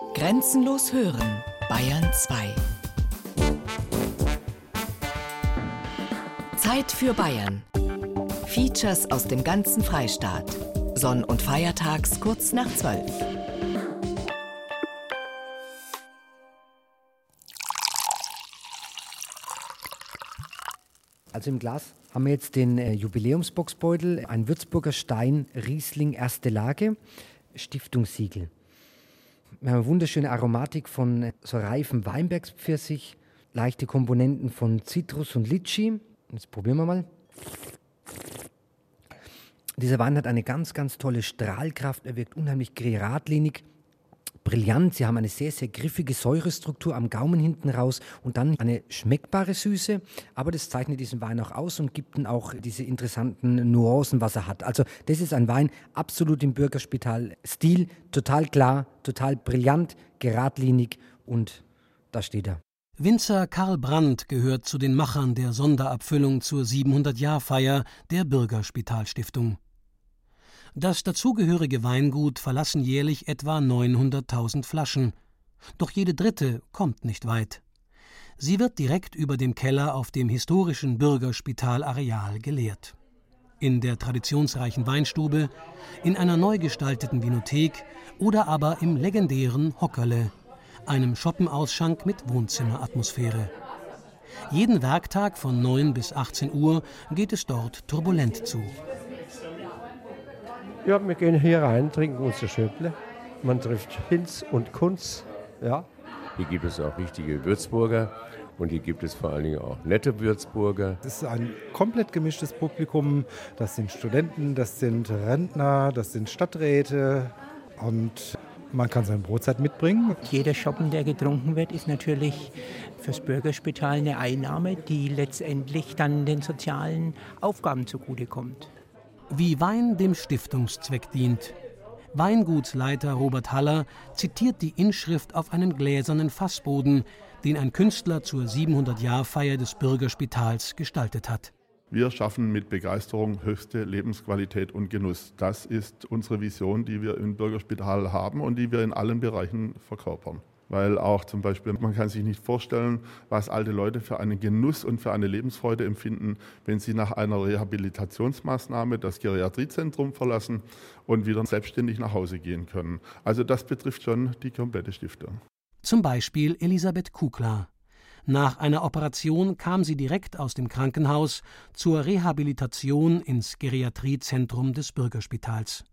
Grenzenlos hören, Bayern 2. Zeit für Bayern. Features aus dem ganzen Freistaat. Sonn- und Feiertags kurz nach 12. Also im Glas haben wir jetzt den äh, Jubiläumsboxbeutel, ein Würzburger Stein Riesling erste Lage, Stiftungssiegel. Wir haben eine wunderschöne Aromatik von äh, so reifem Weinbergspfirsich, leichte Komponenten von Zitrus und Litschi. Jetzt probieren wir mal. Dieser Wein hat eine ganz, ganz tolle Strahlkraft. Er wirkt unheimlich geradlinig, brillant. Sie haben eine sehr, sehr griffige Säurestruktur am Gaumen hinten raus und dann eine schmeckbare Süße. Aber das zeichnet diesen Wein auch aus und gibt ihm auch diese interessanten Nuancen, was er hat. Also das ist ein Wein absolut im Bürgerspital-Stil. Total klar, total brillant, geradlinig und da steht er. Winzer Karl Brandt gehört zu den Machern der Sonderabfüllung zur 700-Jahr-Feier der Bürgerspitalstiftung. Das dazugehörige Weingut verlassen jährlich etwa 900.000 Flaschen. Doch jede dritte kommt nicht weit. Sie wird direkt über dem Keller auf dem historischen Bürgerspitalareal geleert. In der traditionsreichen Weinstube, in einer neu gestalteten Vinothek oder aber im legendären Hockerle, einem Schoppenausschank mit Wohnzimmeratmosphäre. Jeden Werktag von 9 bis 18 Uhr geht es dort turbulent zu. Ja, wir gehen hier rein, trinken unser Schöpple. Man trifft Hinz und Kunz. Ja. Hier gibt es auch richtige Würzburger und hier gibt es vor allen Dingen auch nette Würzburger. Es ist ein komplett gemischtes Publikum. Das sind Studenten, das sind Rentner, das sind Stadträte und man kann seine Brotzeit mitbringen. Jeder Schoppen, der getrunken wird, ist natürlich fürs Bürgerspital eine Einnahme, die letztendlich dann den sozialen Aufgaben zugutekommt. Wie Wein dem Stiftungszweck dient. Weingutsleiter Robert Haller zitiert die Inschrift auf einen gläsernen Fassboden, den ein Künstler zur 700-Jahr-Feier des Bürgerspitals gestaltet hat. Wir schaffen mit Begeisterung höchste Lebensqualität und Genuss. Das ist unsere Vision, die wir im Bürgerspital haben und die wir in allen Bereichen verkörpern weil auch zum Beispiel, man kann sich nicht vorstellen, was alte Leute für einen Genuss und für eine Lebensfreude empfinden, wenn sie nach einer Rehabilitationsmaßnahme das Geriatriezentrum verlassen und wieder selbstständig nach Hause gehen können. Also das betrifft schon die komplette Stiftung. Zum Beispiel Elisabeth Kukla. Nach einer Operation kam sie direkt aus dem Krankenhaus zur Rehabilitation ins Geriatriezentrum des Bürgerspitals.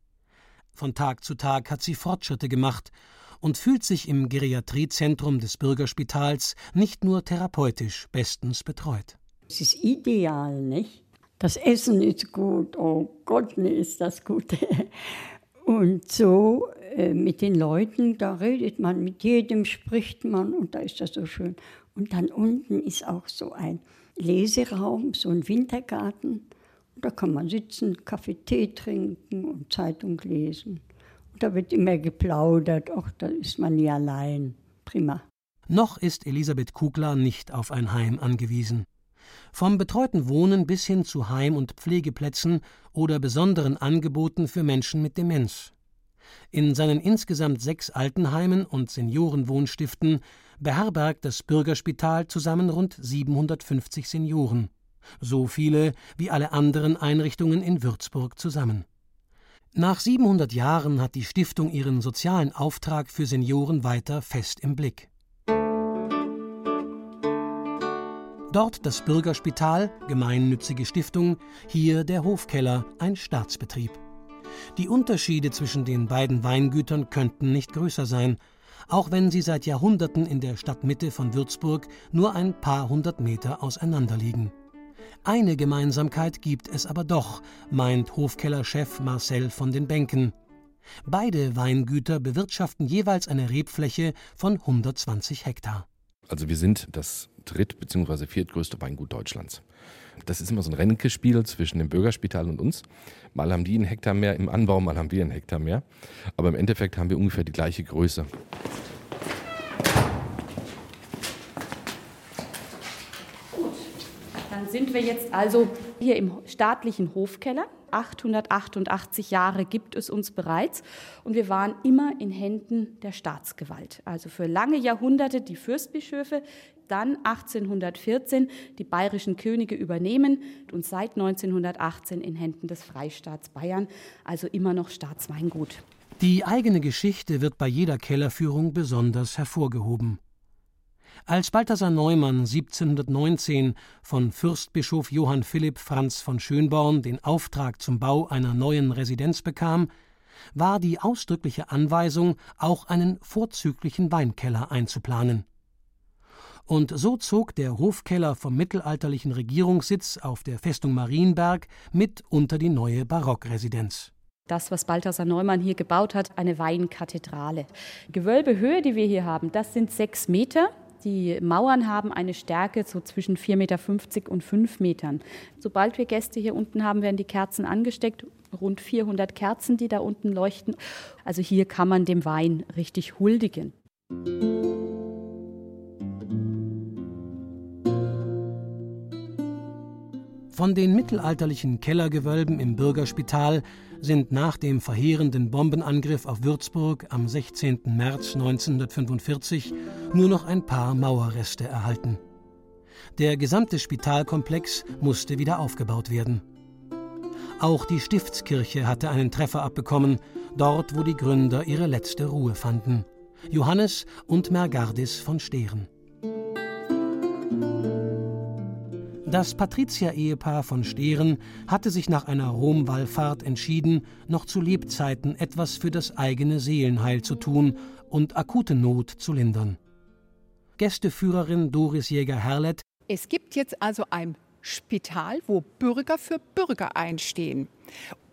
Von Tag zu Tag hat sie Fortschritte gemacht und fühlt sich im Geriatriezentrum des Bürgerspitals nicht nur therapeutisch bestens betreut. Es ist ideal, nicht? Das Essen ist gut, oh Gott, nee, ist das gut. Und so äh, mit den Leuten, da redet man, mit jedem spricht man und da ist das so schön. Und dann unten ist auch so ein Leseraum, so ein Wintergarten. Und da kann man sitzen, Kaffee, Tee trinken und Zeitung lesen. Da wird immer geplaudert, ach, da ist man nie allein. Prima. Noch ist Elisabeth Kugler nicht auf ein Heim angewiesen. Vom betreuten Wohnen bis hin zu Heim- und Pflegeplätzen oder besonderen Angeboten für Menschen mit Demenz. In seinen insgesamt sechs Altenheimen und Seniorenwohnstiften beherbergt das Bürgerspital zusammen rund 750 Senioren. So viele wie alle anderen Einrichtungen in Würzburg zusammen. Nach 700 Jahren hat die Stiftung ihren sozialen Auftrag für Senioren weiter fest im Blick. Dort das Bürgerspital, gemeinnützige Stiftung, hier der Hofkeller, ein Staatsbetrieb. Die Unterschiede zwischen den beiden Weingütern könnten nicht größer sein, auch wenn sie seit Jahrhunderten in der Stadtmitte von Würzburg nur ein paar hundert Meter auseinander liegen. Eine Gemeinsamkeit gibt es aber doch, meint Hofkellerchef Marcel von den Bänken. Beide Weingüter bewirtschaften jeweils eine Rebfläche von 120 Hektar. Also wir sind das dritt- bzw. viertgrößte Weingut Deutschlands. Das ist immer so ein Rennkespiel zwischen dem Bürgerspital und uns. Mal haben die einen Hektar mehr im Anbau, mal haben wir einen Hektar mehr. Aber im Endeffekt haben wir ungefähr die gleiche Größe. Sind wir jetzt also hier im staatlichen Hofkeller. 888 Jahre gibt es uns bereits und wir waren immer in Händen der Staatsgewalt. Also für lange Jahrhunderte die Fürstbischöfe, dann 1814 die bayerischen Könige übernehmen und seit 1918 in Händen des Freistaats Bayern, also immer noch Staatsweingut. Die eigene Geschichte wird bei jeder Kellerführung besonders hervorgehoben. Als Balthasar Neumann 1719 von Fürstbischof Johann Philipp Franz von Schönborn den Auftrag zum Bau einer neuen Residenz bekam, war die ausdrückliche Anweisung, auch einen vorzüglichen Weinkeller einzuplanen. Und so zog der Hofkeller vom mittelalterlichen Regierungssitz auf der Festung Marienberg mit unter die neue Barockresidenz. Das, was Balthasar Neumann hier gebaut hat, eine Weinkathedrale. Gewölbehöhe, die wir hier haben, das sind sechs Meter. Die Mauern haben eine Stärke so zwischen 4,50 Meter und 5 Metern. Sobald wir Gäste hier unten haben, werden die Kerzen angesteckt. Rund 400 Kerzen, die da unten leuchten. Also hier kann man dem Wein richtig huldigen. Von den mittelalterlichen Kellergewölben im Bürgerspital sind nach dem verheerenden Bombenangriff auf Würzburg am 16. März 1945 nur noch ein paar Mauerreste erhalten. Der gesamte Spitalkomplex musste wieder aufgebaut werden. Auch die Stiftskirche hatte einen Treffer abbekommen, dort wo die Gründer ihre letzte Ruhe fanden. Johannes und Mergardis von Stehren. Das Patrizier-Ehepaar von Stehren hatte sich nach einer Romwallfahrt entschieden, noch zu Lebzeiten etwas für das eigene Seelenheil zu tun und akute Not zu lindern. Gästeführerin Doris Jäger-Herlet. Es gibt jetzt also ein Spital, wo Bürger für Bürger einstehen.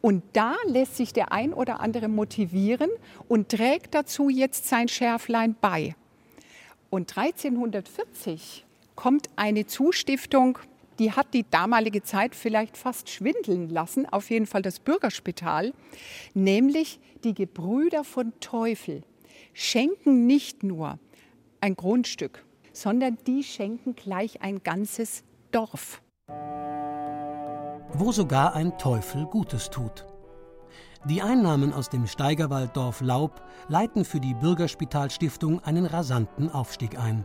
Und da lässt sich der ein oder andere motivieren und trägt dazu jetzt sein Schärflein bei. Und 1340 kommt eine Zustiftung die hat die damalige Zeit vielleicht fast schwindeln lassen, auf jeden Fall das Bürgerspital, nämlich die Gebrüder von Teufel schenken nicht nur ein Grundstück, sondern die schenken gleich ein ganzes Dorf. Wo sogar ein Teufel Gutes tut. Die Einnahmen aus dem Steigerwalddorf Laub leiten für die Bürgerspitalstiftung einen rasanten Aufstieg ein.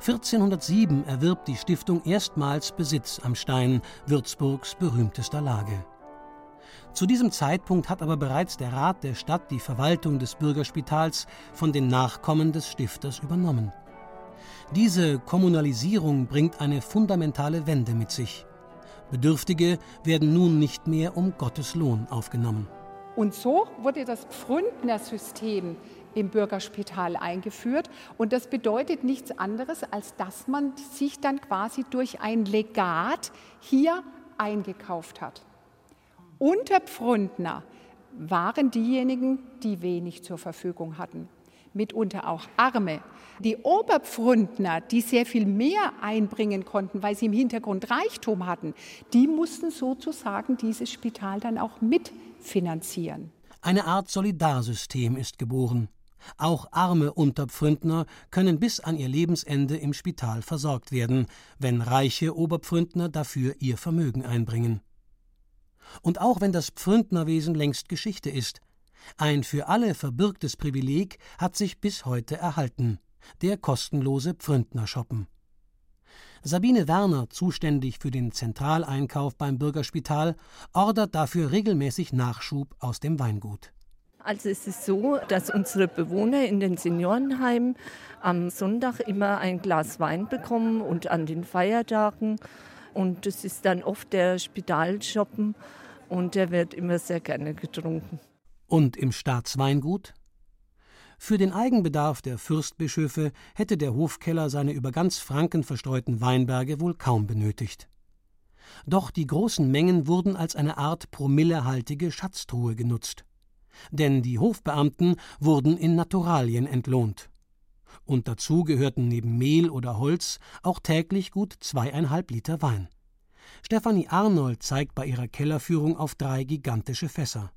1407 erwirbt die Stiftung erstmals Besitz am Stein, Würzburgs berühmtester Lage. Zu diesem Zeitpunkt hat aber bereits der Rat der Stadt die Verwaltung des Bürgerspitals von den Nachkommen des Stifters übernommen. Diese Kommunalisierung bringt eine fundamentale Wende mit sich. Bedürftige werden nun nicht mehr um Gottes Lohn aufgenommen. Und so wurde das Pfründner-System im Bürgerspital eingeführt. Und das bedeutet nichts anderes, als dass man sich dann quasi durch ein Legat hier eingekauft hat. Unterpfründner waren diejenigen, die wenig zur Verfügung hatten, mitunter auch Arme. Die Oberpfründner, die sehr viel mehr einbringen konnten, weil sie im Hintergrund Reichtum hatten, die mussten sozusagen dieses Spital dann auch mitfinanzieren. Eine Art Solidarsystem ist geboren. Auch arme Unterpfründner können bis an ihr Lebensende im Spital versorgt werden, wenn reiche Oberpfründner dafür ihr Vermögen einbringen. Und auch wenn das Pfründnerwesen längst Geschichte ist, ein für alle verbürgtes Privileg hat sich bis heute erhalten der kostenlose Pfründnershoppen. Sabine Werner, zuständig für den Zentraleinkauf beim Bürgerspital, ordert dafür regelmäßig Nachschub aus dem Weingut. Also es ist so, dass unsere Bewohner in den Seniorenheimen am Sonntag immer ein Glas Wein bekommen und an den Feiertagen. Und es ist dann oft der Spitalschoppen und der wird immer sehr gerne getrunken. Und im Staatsweingut? Für den Eigenbedarf der Fürstbischöfe hätte der Hofkeller seine über ganz Franken verstreuten Weinberge wohl kaum benötigt. Doch die großen Mengen wurden als eine Art promillehaltige Schatztruhe genutzt denn die Hofbeamten wurden in Naturalien entlohnt. Und dazu gehörten neben Mehl oder Holz auch täglich gut zweieinhalb Liter Wein. Stefanie Arnold zeigt bei ihrer Kellerführung auf drei gigantische Fässer.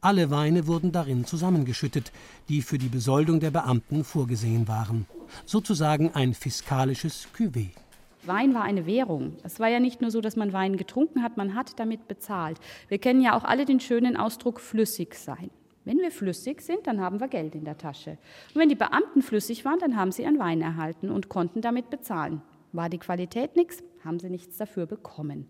Alle Weine wurden darin zusammengeschüttet, die für die Besoldung der Beamten vorgesehen waren. Sozusagen ein fiskalisches Cuvée. Wein war eine Währung. Es war ja nicht nur so, dass man Wein getrunken hat, man hat damit bezahlt. Wir kennen ja auch alle den schönen Ausdruck flüssig sein. Wenn wir flüssig sind, dann haben wir Geld in der Tasche. Und wenn die Beamten flüssig waren, dann haben sie ihren Wein erhalten und konnten damit bezahlen. War die Qualität nichts, haben sie nichts dafür bekommen.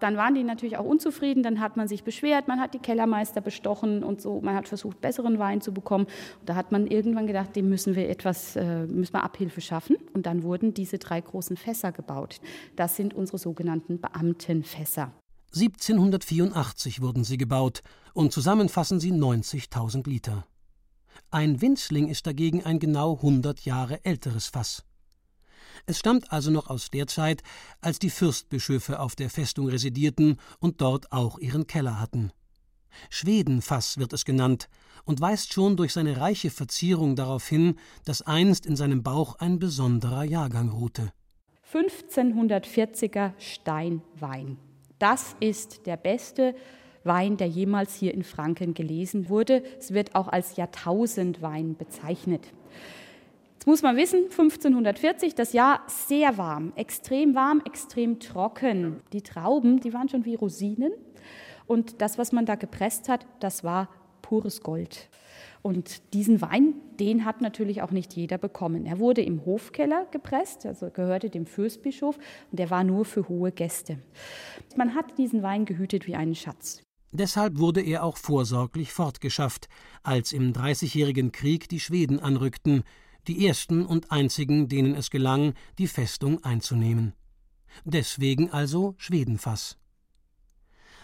Dann waren die natürlich auch unzufrieden, dann hat man sich beschwert, man hat die Kellermeister bestochen und so, man hat versucht, besseren Wein zu bekommen. Und da hat man irgendwann gedacht, dem müssen wir etwas, äh, müssen wir Abhilfe schaffen. Und dann wurden diese drei großen Fässer gebaut. Das sind unsere sogenannten Beamtenfässer. 1784 wurden sie gebaut und zusammen fassen sie 90.000 Liter. Ein Winzling ist dagegen ein genau 100 Jahre älteres Fass. Es stammt also noch aus der Zeit, als die Fürstbischöfe auf der Festung residierten und dort auch ihren Keller hatten. Schwedenfass wird es genannt und weist schon durch seine reiche Verzierung darauf hin, dass einst in seinem Bauch ein besonderer Jahrgang ruhte. 1540er Steinwein. Das ist der beste Wein, der jemals hier in Franken gelesen wurde. Es wird auch als Jahrtausendwein bezeichnet. Muss man wissen, 1540, das Jahr sehr warm, extrem warm, extrem trocken. Die Trauben, die waren schon wie Rosinen. Und das, was man da gepresst hat, das war pures Gold. Und diesen Wein, den hat natürlich auch nicht jeder bekommen. Er wurde im Hofkeller gepresst, also gehörte dem Fürstbischof, und der war nur für hohe Gäste. Man hat diesen Wein gehütet wie einen Schatz. Deshalb wurde er auch vorsorglich fortgeschafft, als im Dreißigjährigen Krieg die Schweden anrückten, die ersten und einzigen, denen es gelang, die Festung einzunehmen. Deswegen also Schwedenfass.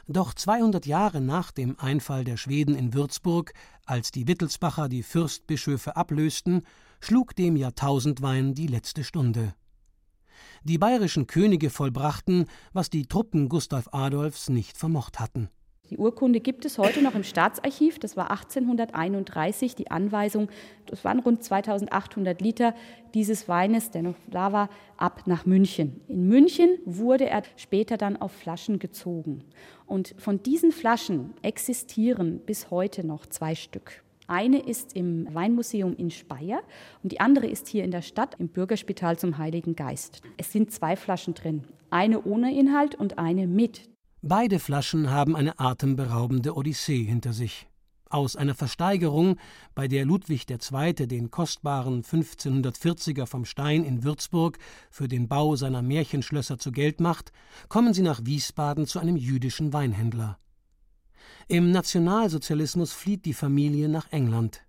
Doch 200 Jahre nach dem Einfall der Schweden in Würzburg, als die Wittelsbacher die Fürstbischöfe ablösten, schlug dem Jahrtausendwein die letzte Stunde. Die bayerischen Könige vollbrachten, was die Truppen Gustav Adolfs nicht vermocht hatten. Die Urkunde gibt es heute noch im Staatsarchiv. Das war 1831 die Anweisung. Das waren rund 2800 Liter dieses Weines, der noch da war, ab nach München. In München wurde er später dann auf Flaschen gezogen. Und von diesen Flaschen existieren bis heute noch zwei Stück. Eine ist im Weinmuseum in Speyer und die andere ist hier in der Stadt im Bürgerspital zum Heiligen Geist. Es sind zwei Flaschen drin, eine ohne Inhalt und eine mit. Beide Flaschen haben eine atemberaubende Odyssee hinter sich. Aus einer Versteigerung, bei der Ludwig II. den kostbaren 1540er vom Stein in Würzburg für den Bau seiner Märchenschlösser zu Geld macht, kommen sie nach Wiesbaden zu einem jüdischen Weinhändler. Im Nationalsozialismus flieht die Familie nach England.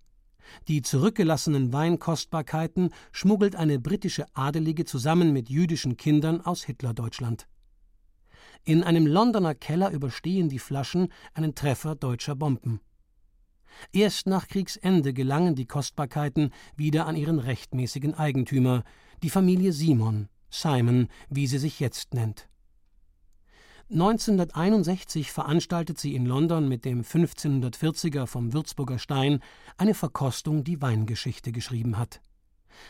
Die zurückgelassenen Weinkostbarkeiten schmuggelt eine britische Adelige zusammen mit jüdischen Kindern aus Hitlerdeutschland. In einem Londoner Keller überstehen die Flaschen einen Treffer deutscher Bomben. Erst nach Kriegsende gelangen die Kostbarkeiten wieder an ihren rechtmäßigen Eigentümer, die Familie Simon, Simon, wie sie sich jetzt nennt. 1961 veranstaltet sie in London mit dem 1540er vom Würzburger Stein eine Verkostung, die Weingeschichte geschrieben hat.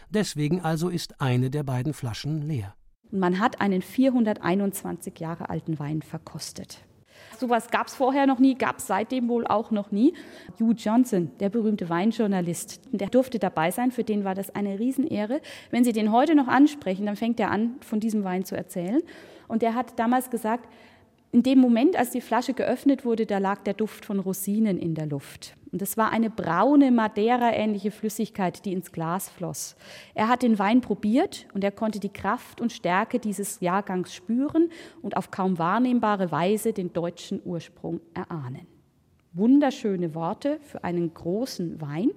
Deswegen also ist eine der beiden Flaschen leer. Man hat einen 421 Jahre alten Wein verkostet. Sowas gab es vorher noch nie, gab es seitdem wohl auch noch nie. Hugh Johnson, der berühmte Weinjournalist, der durfte dabei sein. Für den war das eine Riesenehre. Wenn Sie den heute noch ansprechen, dann fängt er an, von diesem Wein zu erzählen. Und er hat damals gesagt, in dem Moment, als die Flasche geöffnet wurde, da lag der Duft von Rosinen in der Luft. Und es war eine braune, Madeira-ähnliche Flüssigkeit, die ins Glas floss. Er hat den Wein probiert und er konnte die Kraft und Stärke dieses Jahrgangs spüren und auf kaum wahrnehmbare Weise den deutschen Ursprung erahnen. Wunderschöne Worte für einen großen Wein.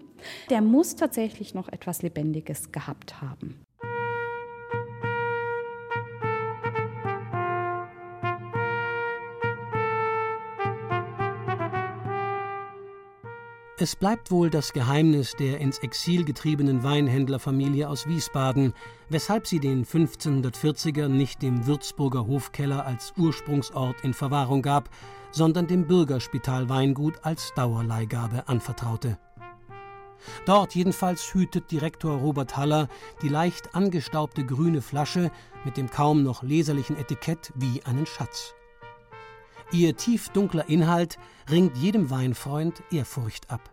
Der muss tatsächlich noch etwas Lebendiges gehabt haben. Es bleibt wohl das Geheimnis der ins Exil getriebenen Weinhändlerfamilie aus Wiesbaden, weshalb sie den 1540er nicht dem Würzburger Hofkeller als Ursprungsort in Verwahrung gab, sondern dem Bürgerspital Weingut als Dauerleihgabe anvertraute. Dort jedenfalls hütet Direktor Robert Haller die leicht angestaubte grüne Flasche mit dem kaum noch leserlichen Etikett wie einen Schatz. Ihr tiefdunkler Inhalt ringt jedem Weinfreund Ehrfurcht ab.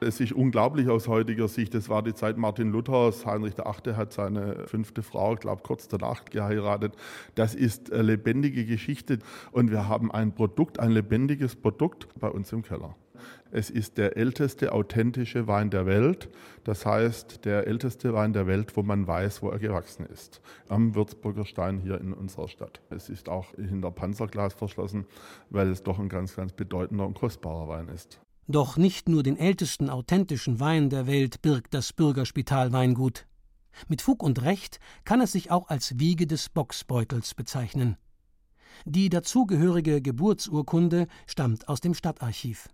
Es ist unglaublich aus heutiger Sicht. Das war die Zeit Martin Luthers. Heinrich VIII. hat seine fünfte Frau, ich glaube, kurz danach geheiratet. Das ist lebendige Geschichte. Und wir haben ein Produkt, ein lebendiges Produkt bei uns im Keller. Es ist der älteste authentische Wein der Welt. Das heißt, der älteste Wein der Welt, wo man weiß, wo er gewachsen ist. Am Würzburger Stein hier in unserer Stadt. Es ist auch hinter Panzerglas verschlossen, weil es doch ein ganz, ganz bedeutender und kostbarer Wein ist. Doch nicht nur den ältesten authentischen Wein der Welt birgt das Bürgerspital Weingut. Mit Fug und Recht kann es sich auch als Wiege des Boxbeutels bezeichnen. Die dazugehörige Geburtsurkunde stammt aus dem Stadtarchiv.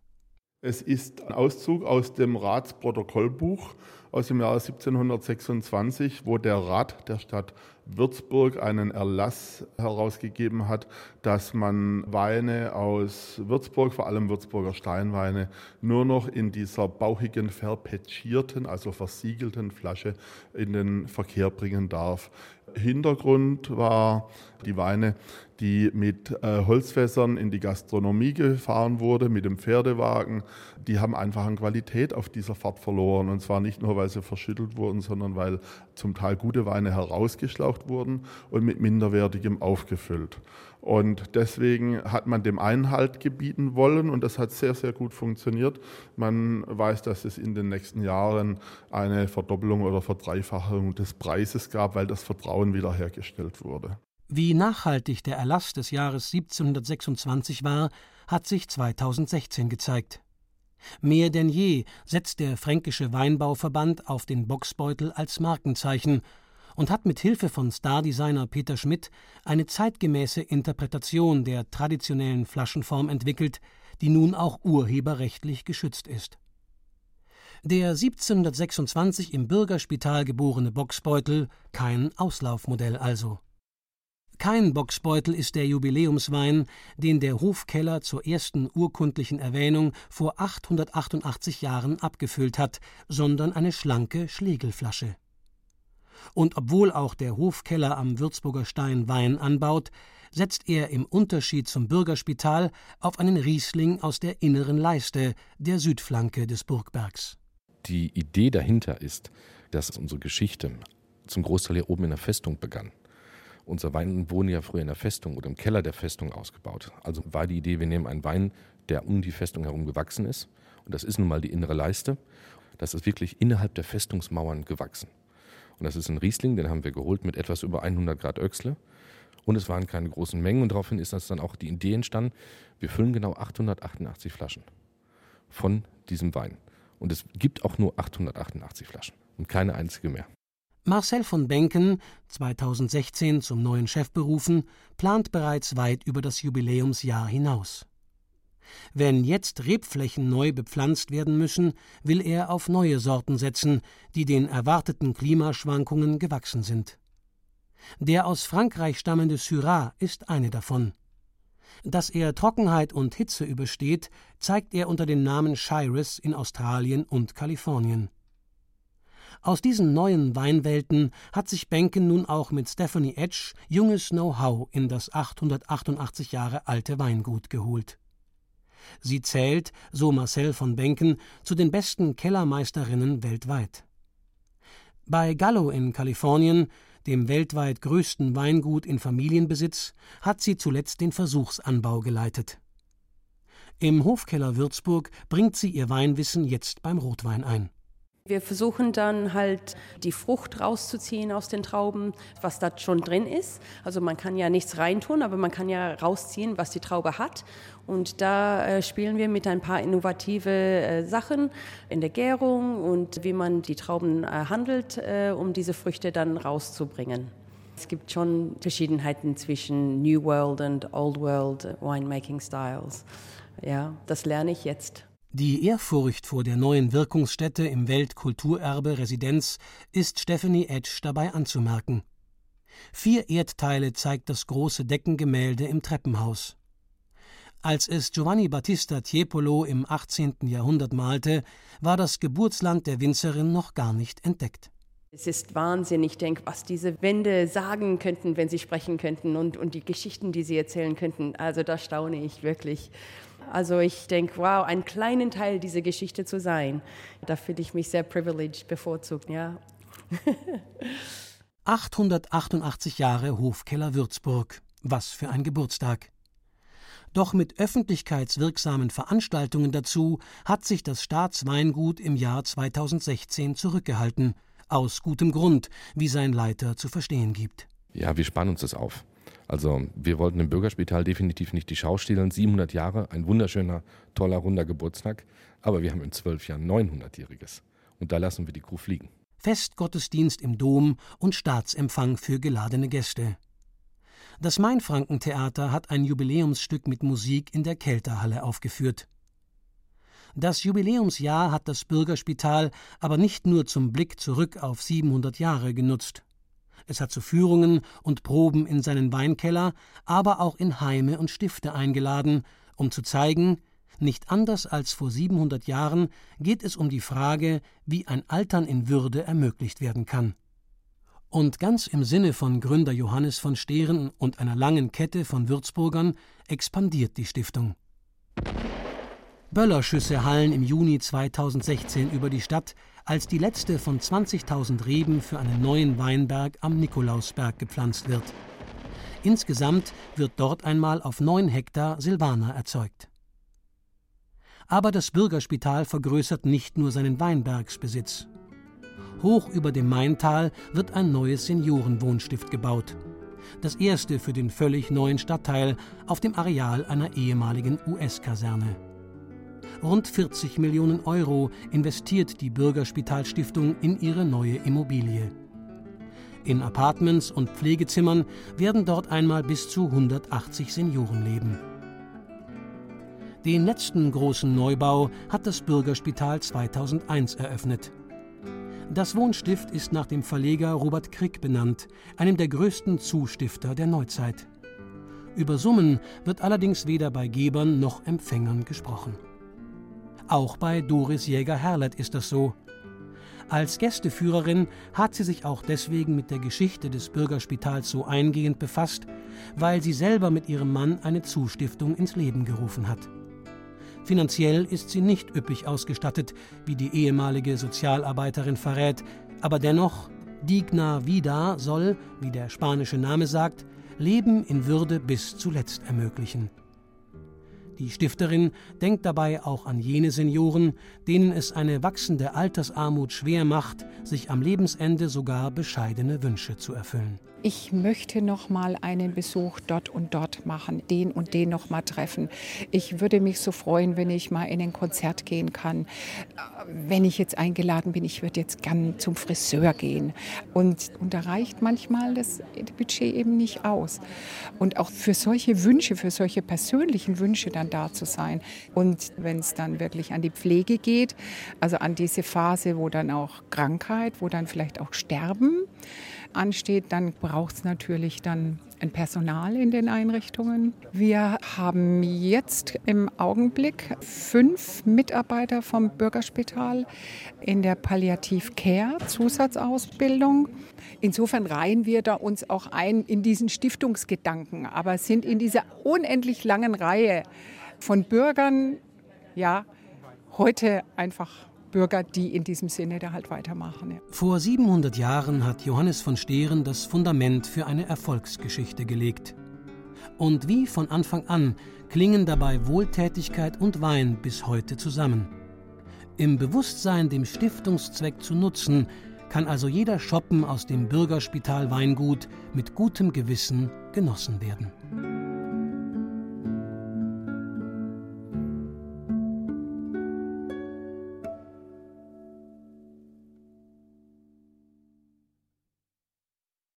Es ist ein Auszug aus dem Ratsprotokollbuch aus dem Jahre 1726, wo der Rat der Stadt Würzburg einen Erlass herausgegeben hat, dass man Weine aus Würzburg, vor allem Würzburger Steinweine, nur noch in dieser bauchigen, verpetschierten, also versiegelten Flasche in den Verkehr bringen darf. Hintergrund war die Weine, die mit äh, Holzfässern in die Gastronomie gefahren wurde, mit dem Pferdewagen. Die haben einfach an Qualität auf dieser Fahrt verloren. Und zwar nicht nur, weil sie verschüttelt wurden, sondern weil zum Teil gute Weine herausgeschlaucht wurden und mit minderwertigem aufgefüllt. Und deswegen hat man dem Einhalt gebieten wollen und das hat sehr, sehr gut funktioniert. Man weiß, dass es in den nächsten Jahren eine Verdoppelung oder Verdreifachung des Preises gab, weil das Vertrauen wiederhergestellt wurde. Wie nachhaltig der Erlass des Jahres 1726 war, hat sich 2016 gezeigt. Mehr denn je setzt der Fränkische Weinbauverband auf den Boxbeutel als Markenzeichen und hat mit Hilfe von Stardesigner Peter Schmidt eine zeitgemäße Interpretation der traditionellen Flaschenform entwickelt, die nun auch urheberrechtlich geschützt ist. Der 1726 im Bürgerspital geborene Boxbeutel kein Auslaufmodell also. Kein Boxbeutel ist der Jubiläumswein, den der Hofkeller zur ersten urkundlichen Erwähnung vor 888 Jahren abgefüllt hat, sondern eine schlanke Schlegelflasche. Und obwohl auch der Hofkeller am Würzburger Stein Wein anbaut, setzt er im Unterschied zum Bürgerspital auf einen Riesling aus der inneren Leiste, der Südflanke des Burgbergs. Die Idee dahinter ist, dass unsere Geschichte zum Großteil hier oben in der Festung begann. Unser Wein wurde ja früher in der Festung oder im Keller der Festung ausgebaut. Also war die Idee, wir nehmen einen Wein, der um die Festung herum gewachsen ist. Und das ist nun mal die innere Leiste. Das ist wirklich innerhalb der Festungsmauern gewachsen. Und das ist ein Riesling, den haben wir geholt mit etwas über 100 Grad Öchsle. Und es waren keine großen Mengen und daraufhin ist das dann auch die Idee entstanden, wir füllen genau 888 Flaschen von diesem Wein. Und es gibt auch nur 888 Flaschen und keine einzige mehr. Marcel von Benken, 2016 zum neuen Chef berufen, plant bereits weit über das Jubiläumsjahr hinaus. Wenn jetzt Rebflächen neu bepflanzt werden müssen, will er auf neue Sorten setzen, die den erwarteten Klimaschwankungen gewachsen sind. Der aus Frankreich stammende Syrah ist eine davon. Dass er Trockenheit und Hitze übersteht, zeigt er unter dem Namen Shiraz in Australien und Kalifornien. Aus diesen neuen Weinwelten hat sich Benken nun auch mit Stephanie Edge junges Know-how in das 888 Jahre alte Weingut geholt. Sie zählt, so Marcel von Benken, zu den besten Kellermeisterinnen weltweit. Bei Gallo in Kalifornien, dem weltweit größten Weingut in Familienbesitz, hat sie zuletzt den Versuchsanbau geleitet. Im Hofkeller Würzburg bringt sie ihr Weinwissen jetzt beim Rotwein ein. Wir versuchen dann halt die Frucht rauszuziehen aus den Trauben, was da schon drin ist. Also man kann ja nichts reintun, aber man kann ja rausziehen, was die Traube hat. Und da äh, spielen wir mit ein paar innovative äh, Sachen in der Gärung und wie man die Trauben äh, handelt, um diese Früchte dann rauszubringen. Es gibt schon Verschiedenheiten zwischen New World und Old World Winemaking Styles. Ja, das lerne ich jetzt. Die Ehrfurcht vor der neuen Wirkungsstätte im Weltkulturerbe Residenz ist Stephanie Edge dabei anzumerken. Vier Erdteile zeigt das große Deckengemälde im Treppenhaus. Als es Giovanni Battista Tiepolo im 18. Jahrhundert malte, war das Geburtsland der Winzerin noch gar nicht entdeckt. Es ist Wahnsinn. Ich denke, was diese Wände sagen könnten, wenn sie sprechen könnten und, und die Geschichten, die sie erzählen könnten. Also da staune ich wirklich. Also ich denke, wow, ein kleinen Teil dieser Geschichte zu sein, da fühle ich mich sehr privileged, bevorzugt, ja. 888 Jahre Hofkeller Würzburg. Was für ein Geburtstag. Doch mit öffentlichkeitswirksamen Veranstaltungen dazu hat sich das Staatsweingut im Jahr 2016 zurückgehalten. Aus gutem Grund, wie sein Leiter zu verstehen gibt. Ja, wir sparen uns das auf. Also wir wollten im Bürgerspital definitiv nicht die Schau stehlen. 700 Jahre, ein wunderschöner, toller, runder Geburtstag. Aber wir haben in zwölf Jahren 900-jähriges. Und da lassen wir die Kuh fliegen. Festgottesdienst im Dom und Staatsempfang für geladene Gäste. Das Mainfrankentheater hat ein Jubiläumsstück mit Musik in der Kelterhalle aufgeführt. Das Jubiläumsjahr hat das Bürgerspital aber nicht nur zum Blick zurück auf 700 Jahre genutzt. Es hat zu Führungen und Proben in seinen Weinkeller, aber auch in Heime und Stifte eingeladen, um zu zeigen, nicht anders als vor 700 Jahren geht es um die Frage, wie ein Altern in Würde ermöglicht werden kann. Und ganz im Sinne von Gründer Johannes von Stehren und einer langen Kette von Würzburgern expandiert die Stiftung. Böllerschüsse hallen im Juni 2016 über die Stadt, als die letzte von 20.000 Reben für einen neuen Weinberg am Nikolausberg gepflanzt wird. Insgesamt wird dort einmal auf neun Hektar Silvaner erzeugt. Aber das Bürgerspital vergrößert nicht nur seinen Weinbergsbesitz. Hoch über dem Maintal wird ein neues Seniorenwohnstift gebaut. Das erste für den völlig neuen Stadtteil auf dem Areal einer ehemaligen US-Kaserne. Rund 40 Millionen Euro investiert die Bürgerspitalstiftung in ihre neue Immobilie. In Apartments und Pflegezimmern werden dort einmal bis zu 180 Senioren leben. Den letzten großen Neubau hat das Bürgerspital 2001 eröffnet. Das Wohnstift ist nach dem Verleger Robert Krick benannt, einem der größten Zustifter der Neuzeit. Über Summen wird allerdings weder bei Gebern noch Empfängern gesprochen. Auch bei Doris Jäger-Herlet ist das so. Als Gästeführerin hat sie sich auch deswegen mit der Geschichte des Bürgerspitals so eingehend befasst, weil sie selber mit ihrem Mann eine Zustiftung ins Leben gerufen hat. Finanziell ist sie nicht üppig ausgestattet, wie die ehemalige Sozialarbeiterin verrät, aber dennoch, Digna Vida soll, wie der spanische Name sagt, Leben in Würde bis zuletzt ermöglichen. Die Stifterin denkt dabei auch an jene Senioren, denen es eine wachsende Altersarmut schwer macht, sich am Lebensende sogar bescheidene Wünsche zu erfüllen ich möchte noch mal einen Besuch dort und dort machen, den und den noch mal treffen. Ich würde mich so freuen, wenn ich mal in ein Konzert gehen kann. Wenn ich jetzt eingeladen bin, ich würde jetzt gern zum Friseur gehen. Und, und da reicht manchmal das Budget eben nicht aus. Und auch für solche Wünsche, für solche persönlichen Wünsche dann da zu sein. Und wenn es dann wirklich an die Pflege geht, also an diese Phase, wo dann auch Krankheit, wo dann vielleicht auch Sterben, ansteht, dann braucht es natürlich dann ein Personal in den Einrichtungen. Wir haben jetzt im Augenblick fünf Mitarbeiter vom Bürgerspital in der Palliativ Care Zusatzausbildung. Insofern reihen wir da uns auch ein in diesen Stiftungsgedanken, aber sind in dieser unendlich langen Reihe von Bürgern ja heute einfach Bürger, die in diesem Sinne da halt weitermachen. Ja. Vor 700 Jahren hat Johannes von Stehren das Fundament für eine Erfolgsgeschichte gelegt. Und wie von Anfang an klingen dabei Wohltätigkeit und Wein bis heute zusammen. Im Bewusstsein, dem Stiftungszweck zu nutzen, kann also jeder Shoppen aus dem Bürgerspital Weingut mit gutem Gewissen genossen werden.